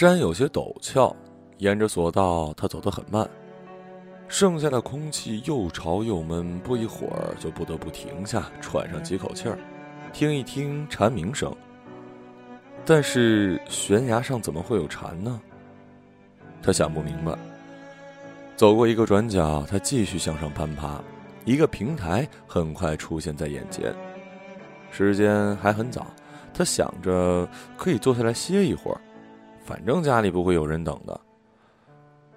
山有些陡峭，沿着索道，他走得很慢。剩下的空气又潮又闷，不一会儿就不得不停下，喘上几口气儿，听一听蝉鸣声。但是悬崖上怎么会有蝉呢？他想不明白。走过一个转角，他继续向上攀爬，一个平台很快出现在眼前。时间还很早，他想着可以坐下来歇一会儿，反正家里不会有人等的。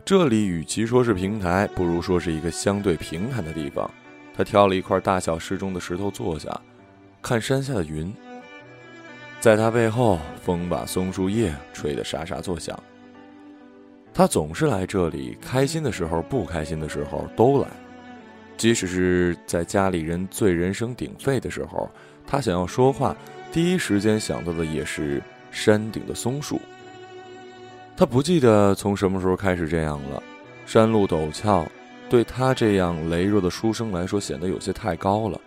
这里与其说是平台，不如说是一个相对平坦的地方。他挑了一块大小适中的石头坐下，看山下的云。在他背后，风把松树叶吹得沙沙作响。他总是来这里，开心的时候、不开心的时候都来。即使是在家里人最人声鼎沸的时候，他想要说话，第一时间想到的也是山顶的松树。他不记得从什么时候开始这样了。山路陡峭，对他这样羸弱的书生来说显得有些太高了。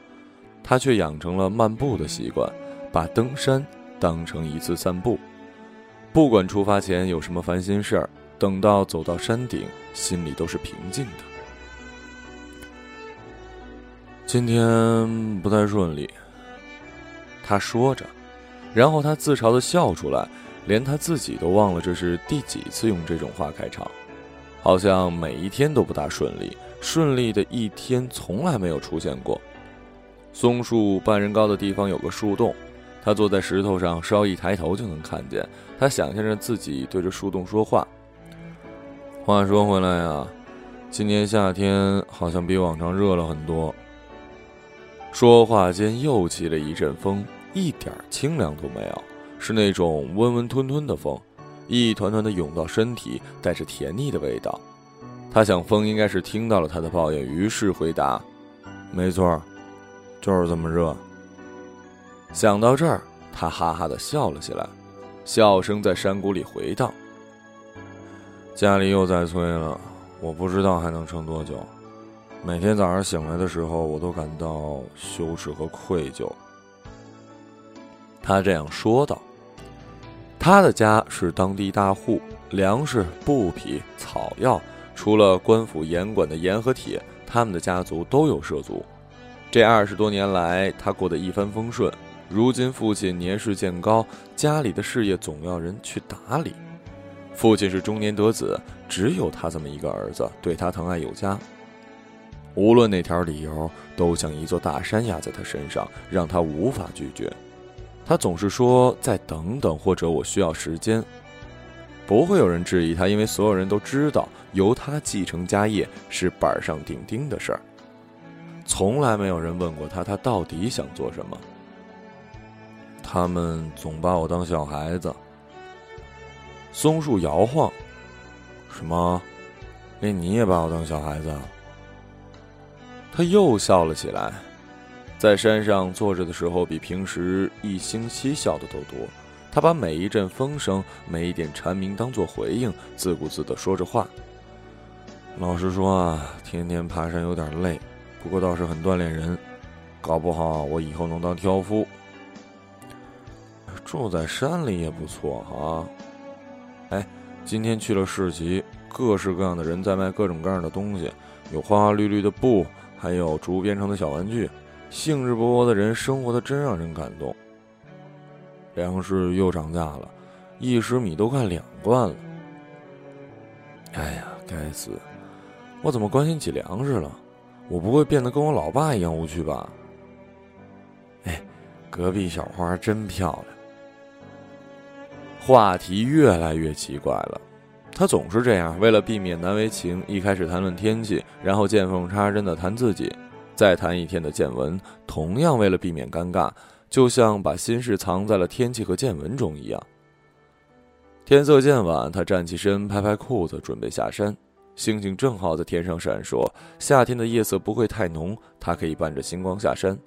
他却养成了漫步的习惯，把登山。当成一次散步，不管出发前有什么烦心事儿，等到走到山顶，心里都是平静的。今天不太顺利，他说着，然后他自嘲的笑出来，连他自己都忘了这是第几次用这种话开场，好像每一天都不大顺利，顺利的一天从来没有出现过。松树半人高的地方有个树洞。他坐在石头上，稍一抬头就能看见。他想象着自己对着树洞说话。话说回来啊，今年夏天好像比往常热了很多。说话间又起了一阵风，一点清凉都没有，是那种温温吞吞的风，一团团的涌到身体，带着甜腻的味道。他想，风应该是听到了他的抱怨，于是回答：“没错，就是这么热。”想到这儿，他哈哈的笑了起来，笑声在山谷里回荡。家里又在催了，我不知道还能撑多久。每天早上醒来的时候，我都感到羞耻和愧疚。他这样说道。他的家是当地大户，粮食、布匹、草药，除了官府严管的盐和铁，他们的家族都有涉足。这二十多年来，他过得一帆风顺。如今父亲年事渐高，家里的事业总要人去打理。父亲是中年得子，只有他这么一个儿子，对他疼爱有加。无论哪条理由，都像一座大山压在他身上，让他无法拒绝。他总是说：“再等等，或者我需要时间。”不会有人质疑他，因为所有人都知道，由他继承家业是板上钉钉的事儿。从来没有人问过他，他到底想做什么。他们总把我当小孩子。松树摇晃，什么？连你也把我当小孩子？他又笑了起来，在山上坐着的时候，比平时一星期笑的都多。他把每一阵风声、每一点蝉鸣当作回应，自顾自的说着话。老实说啊，天天爬山有点累，不过倒是很锻炼人，搞不好我以后能当挑夫。住在山里也不错哈。哎，今天去了市集，各式各样的人在卖各种各样的东西，有花花绿绿的布，还有竹编成的小玩具。兴致勃勃的人，生活的真让人感动。粮食又涨价了，一石米都快两贯了。哎呀，该死！我怎么关心起粮食了？我不会变得跟我老爸一样无趣吧？哎，隔壁小花真漂亮。话题越来越奇怪了，他总是这样。为了避免难为情，一开始谈论天气，然后见缝插针的谈自己，再谈一天的见闻。同样为了避免尴尬，就像把心事藏在了天气和见闻中一样。天色渐晚，他站起身，拍拍裤子，准备下山。星星正好在天上闪烁，夏天的夜色不会太浓，他可以伴着星光下山。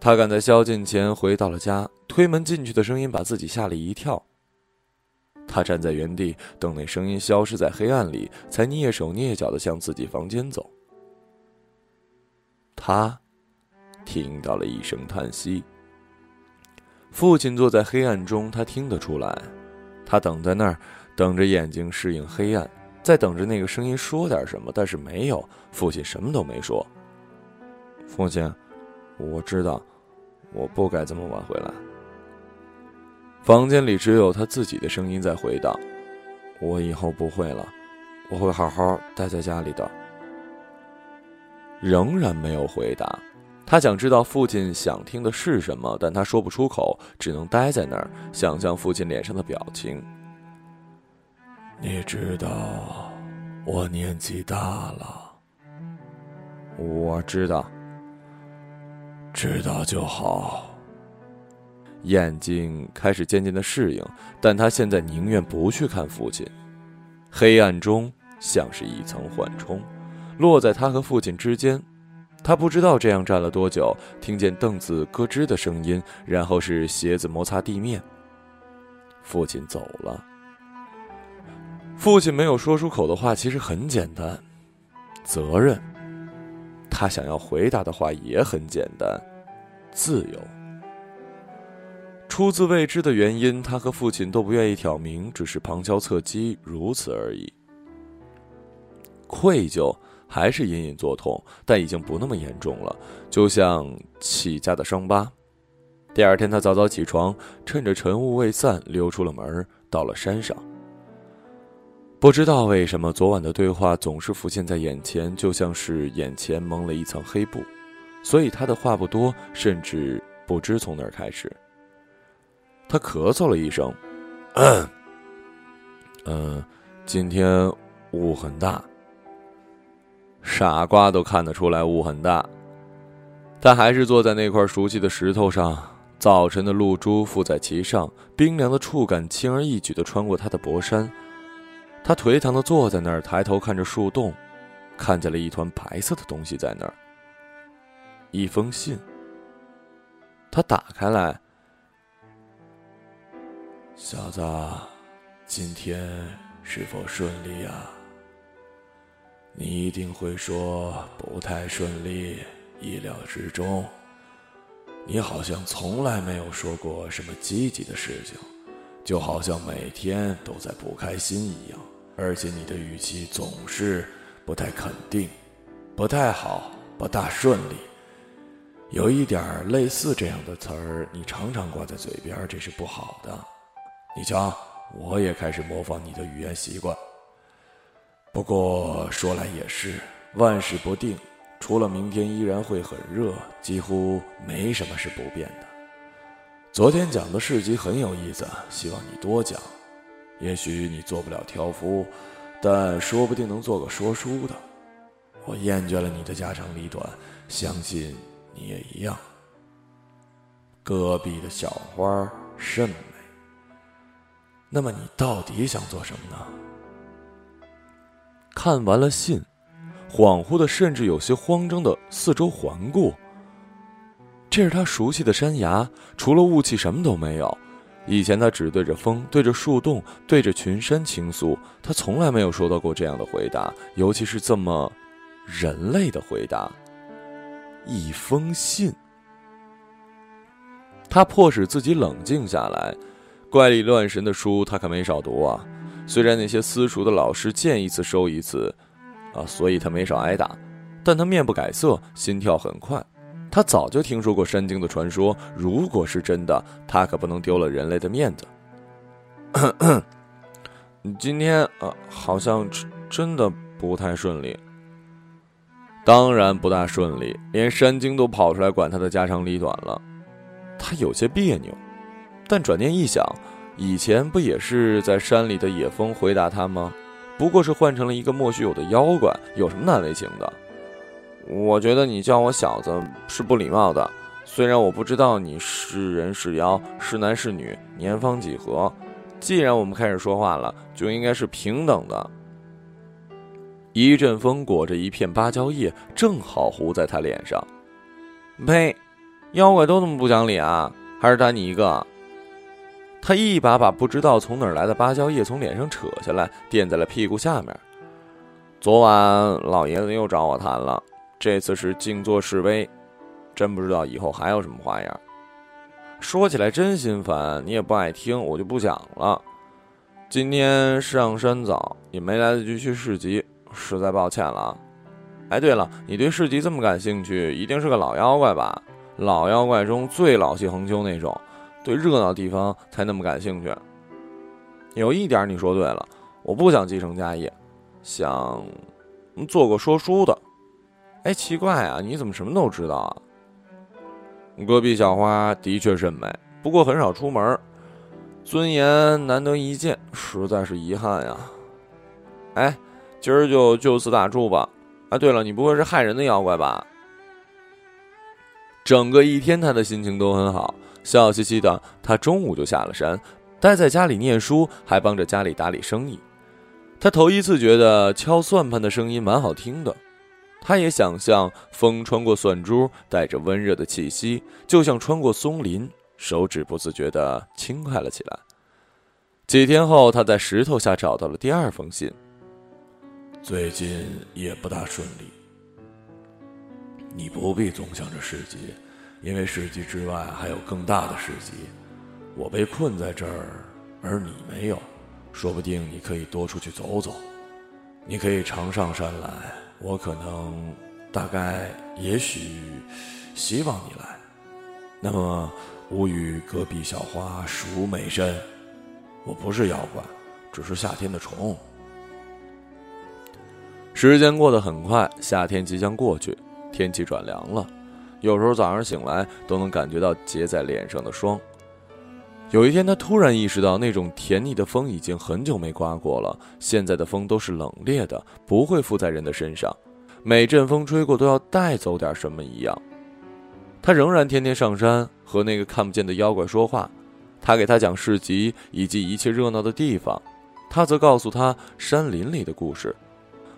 他赶在宵禁前回到了家，推门进去的声音把自己吓了一跳。他站在原地等那声音消失在黑暗里，才蹑手蹑脚的向自己房间走。他听到了一声叹息。父亲坐在黑暗中，他听得出来，他等在那儿，等着眼睛适应黑暗，在等着那个声音说点什么，但是没有。父亲什么都没说。父亲，我知道，我不该这么晚回来。房间里只有他自己的声音在回荡：“我以后不会了，我会好好待在家里的。”仍然没有回答。他想知道父亲想听的是什么，但他说不出口，只能待在那儿，想象父亲脸上的表情。你知道，我年纪大了。我知道。知道就好。眼睛开始渐渐的适应，但他现在宁愿不去看父亲。黑暗中像是一层缓冲，落在他和父亲之间。他不知道这样站了多久，听见凳子咯吱的声音，然后是鞋子摩擦地面。父亲走了。父亲没有说出口的话其实很简单，责任。他想要回答的话也很简单，自由。出自未知的原因，他和父亲都不愿意挑明，只是旁敲侧击，如此而已。愧疚。还是隐隐作痛，但已经不那么严重了，就像起家的伤疤。第二天，他早早起床，趁着晨雾未散，溜出了门，到了山上。不知道为什么，昨晚的对话总是浮现在眼前，就像是眼前蒙了一层黑布，所以他的话不多，甚至不知从哪儿开始。他咳嗽了一声，嗯，今天雾很大。傻瓜都看得出来雾很大，他还是坐在那块熟悉的石头上。早晨的露珠附在其上，冰凉的触感轻而易举地穿过他的薄衫。他颓唐地坐在那儿，抬头看着树洞，看见了一团白色的东西在那儿。一封信。他打开来，小子，今天是否顺利啊？你一定会说不太顺利，意料之中。你好像从来没有说过什么积极的事情，就好像每天都在不开心一样。而且你的语气总是不太肯定，不太好，不大顺利。有一点类似这样的词儿，你常常挂在嘴边，这是不好的。你瞧，我也开始模仿你的语言习惯。不过说来也是，万事不定，除了明天依然会很热，几乎没什么是不变的。昨天讲的事迹很有意思，希望你多讲。也许你做不了挑夫，但说不定能做个说书的。我厌倦了你的家长里短，相信你也一样。戈壁的小花甚美。那么你到底想做什么呢？看完了信，恍惚的，甚至有些慌张的四周环顾。这是他熟悉的山崖，除了雾气什么都没有。以前他只对着风、对着树洞、对着群山倾诉，他从来没有收到过这样的回答，尤其是这么人类的回答。一封信，他迫使自己冷静下来。怪力乱神的书，他可没少读啊。虽然那些私塾的老师见一次收一次，啊，所以他没少挨打，但他面不改色，心跳很快。他早就听说过山精的传说，如果是真的，他可不能丢了人类的面子。今天啊，好像真的不太顺利。当然不大顺利，连山精都跑出来管他的家长里短了。他有些别扭，但转念一想。以前不也是在山里的野风回答他吗？不过是换成了一个莫须有的妖怪，有什么难为情的？我觉得你叫我小子是不礼貌的。虽然我不知道你是人是妖，是男是女，年方几何。既然我们开始说话了，就应该是平等的。一阵风裹着一片芭蕉叶，正好糊在他脸上。呸！妖怪都这么不讲理啊？还是打你一个？他一把把不知道从哪儿来的芭蕉叶从脸上扯下来，垫在了屁股下面。昨晚老爷子又找我谈了，这次是静坐示威，真不知道以后还有什么花样。说起来真心烦，你也不爱听，我就不讲了。今天上山早，也没来得及去市集，实在抱歉了。哎，对了，你对市集这么感兴趣，一定是个老妖怪吧？老妖怪中最老气横秋那种，对热闹地方才那么感兴趣。有一点你说对了，我不想继承家业，想做个说书的。哎，奇怪啊，你怎么什么都知道啊？隔壁小花的确甚美，不过很少出门，尊严难得一见，实在是遗憾呀。哎，今儿就就此打住吧。啊，对了，你不会是害人的妖怪吧？整个一天，他的心情都很好，笑嘻嘻的。他中午就下了山，待在家里念书，还帮着家里打理生意。他头一次觉得敲算盘的声音蛮好听的。他也想象风穿过蒜珠，带着温热的气息，就像穿过松林，手指不自觉地轻快了起来。几天后，他在石头下找到了第二封信。最近也不大顺利，你不必总想着市集，因为世集之外还有更大的世集。我被困在这儿，而你没有，说不定你可以多出去走走，你可以常上山来。我可能，大概，也许，希望你来。那么，吾与隔壁小花熟美深。我不是妖怪，只是夏天的虫。时间过得很快，夏天即将过去，天气转凉了。有时候早上醒来都能感觉到结在脸上的霜。有一天，他突然意识到，那种甜腻的风已经很久没刮过了。现在的风都是冷冽的，不会附在人的身上。每阵风吹过，都要带走点什么一样。他仍然天天上山和那个看不见的妖怪说话。他给他讲市集以及一切热闹的地方，他则告诉他山林里的故事，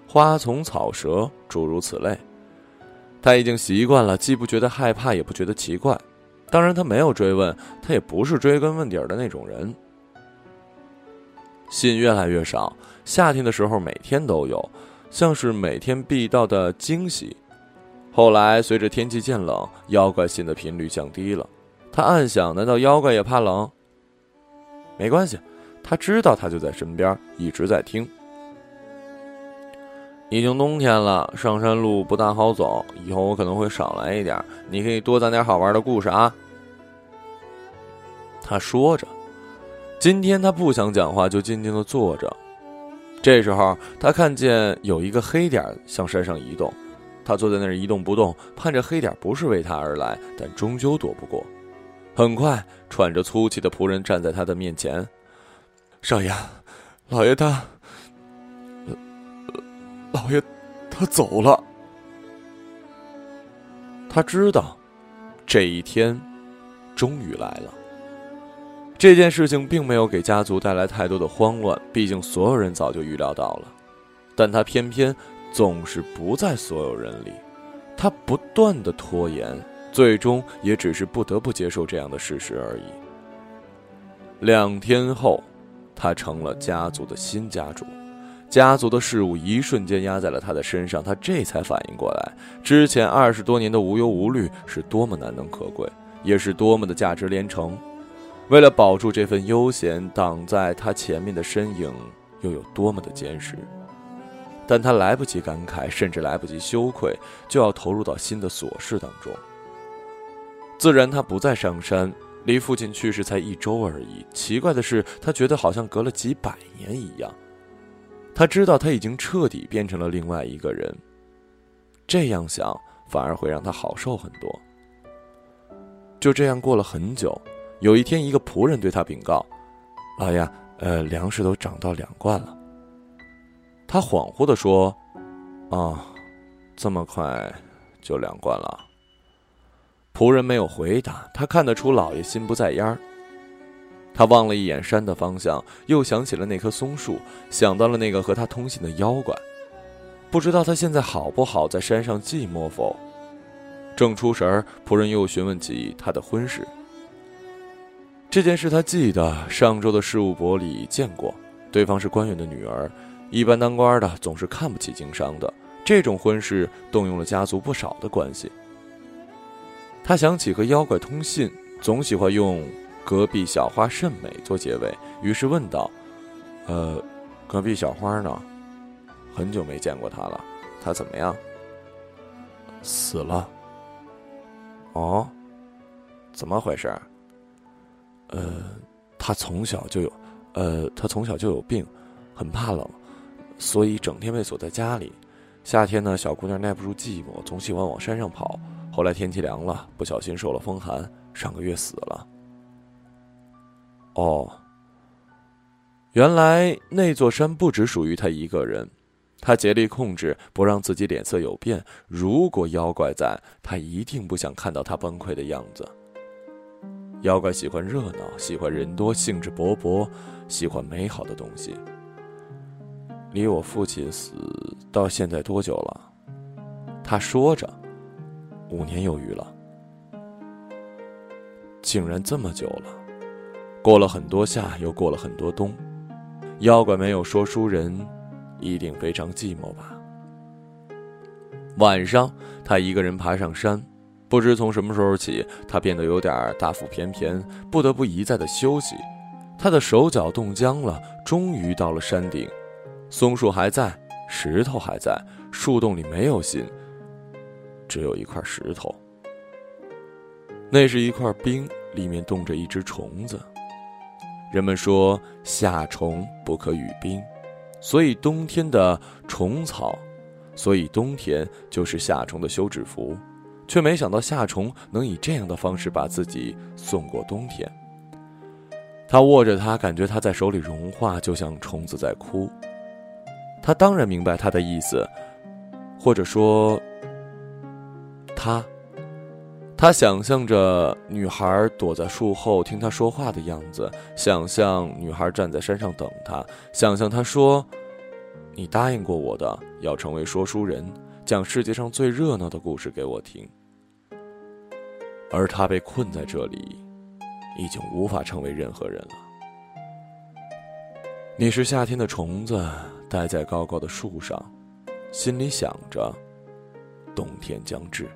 花丛草蛇，诸如此类。他已经习惯了，既不觉得害怕，也不觉得奇怪。当然，他没有追问，他也不是追根问底儿的那种人。信越来越少，夏天的时候每天都有，像是每天必到的惊喜。后来随着天气渐冷，妖怪信的频率降低了。他暗想：难道妖怪也怕冷？没关系，他知道他就在身边，一直在听。已经冬天了，上山路不大好走。以后我可能会少来一点，你可以多攒点好玩的故事啊。他说着，今天他不想讲话，就静静的坐着。这时候，他看见有一个黑点向山上移动，他坐在那儿一动不动，盼着黑点不是为他而来，但终究躲不过。很快，喘着粗气的仆人站在他的面前：“少爷，老爷他……”老爷，他走了。他知道，这一天终于来了。这件事情并没有给家族带来太多的慌乱，毕竟所有人早就预料到了。但他偏偏总是不在所有人里，他不断的拖延，最终也只是不得不接受这样的事实而已。两天后，他成了家族的新家主。家族的事物一瞬间压在了他的身上，他这才反应过来，之前二十多年的无忧无虑是多么难能可贵，也是多么的价值连城。为了保住这份悠闲，挡在他前面的身影又有多么的坚实。但他来不及感慨，甚至来不及羞愧，就要投入到新的琐事当中。自然，他不再上山，离父亲去世才一周而已。奇怪的是，他觉得好像隔了几百年一样。他知道他已经彻底变成了另外一个人，这样想反而会让他好受很多。就这样过了很久，有一天，一个仆人对他禀告：“老爷，呃，粮食都涨到两罐了。”他恍惚的说：“啊，这么快就两罐了。”仆人没有回答，他看得出老爷心不在焉儿。他望了一眼山的方向，又想起了那棵松树，想到了那个和他通信的妖怪。不知道他现在好不好，在山上寂寞否？正出神儿，仆人又询问起他的婚事。这件事他记得，上周的事务簿里见过，对方是官员的女儿，一般当官的总是看不起经商的，这种婚事动用了家族不少的关系。他想起和妖怪通信，总喜欢用。隔壁小花甚美，做结尾，于是问道：“呃，隔壁小花呢？很久没见过她了，她怎么样？死了。哦，怎么回事？呃，她从小就有，呃，她从小就有病，很怕冷，所以整天被锁在家里。夏天呢，小姑娘耐不住寂寞，总喜欢往山上跑。后来天气凉了，不小心受了风寒，上个月死了。哦。原来那座山不只属于他一个人，他竭力控制不让自己脸色有变。如果妖怪在，他一定不想看到他崩溃的样子。妖怪喜欢热闹，喜欢人多，兴致勃勃，喜欢美好的东西。离我父亲死到现在多久了？他说着，五年有余了。竟然这么久了，过了很多夏，又过了很多冬。妖怪没有说书人，一定非常寂寞吧。晚上，他一个人爬上山，不知从什么时候起，他变得有点大腹便便，不得不一再的休息。他的手脚冻僵了，终于到了山顶。松树还在，石头还在，树洞里没有心，只有一块石头。那是一块冰，里面冻着一只虫子。人们说夏虫不可语冰，所以冬天的虫草，所以冬天就是夏虫的休止符，却没想到夏虫能以这样的方式把自己送过冬天。他握着它，感觉它在手里融化，就像虫子在哭。他当然明白他的意思，或者说，他。他想象着女孩躲在树后听他说话的样子，想象女孩站在山上等他，想象他说：“你答应过我的，要成为说书人，讲世界上最热闹的故事给我听。”而他被困在这里，已经无法成为任何人了。你是夏天的虫子，待在高高的树上，心里想着，冬天将至。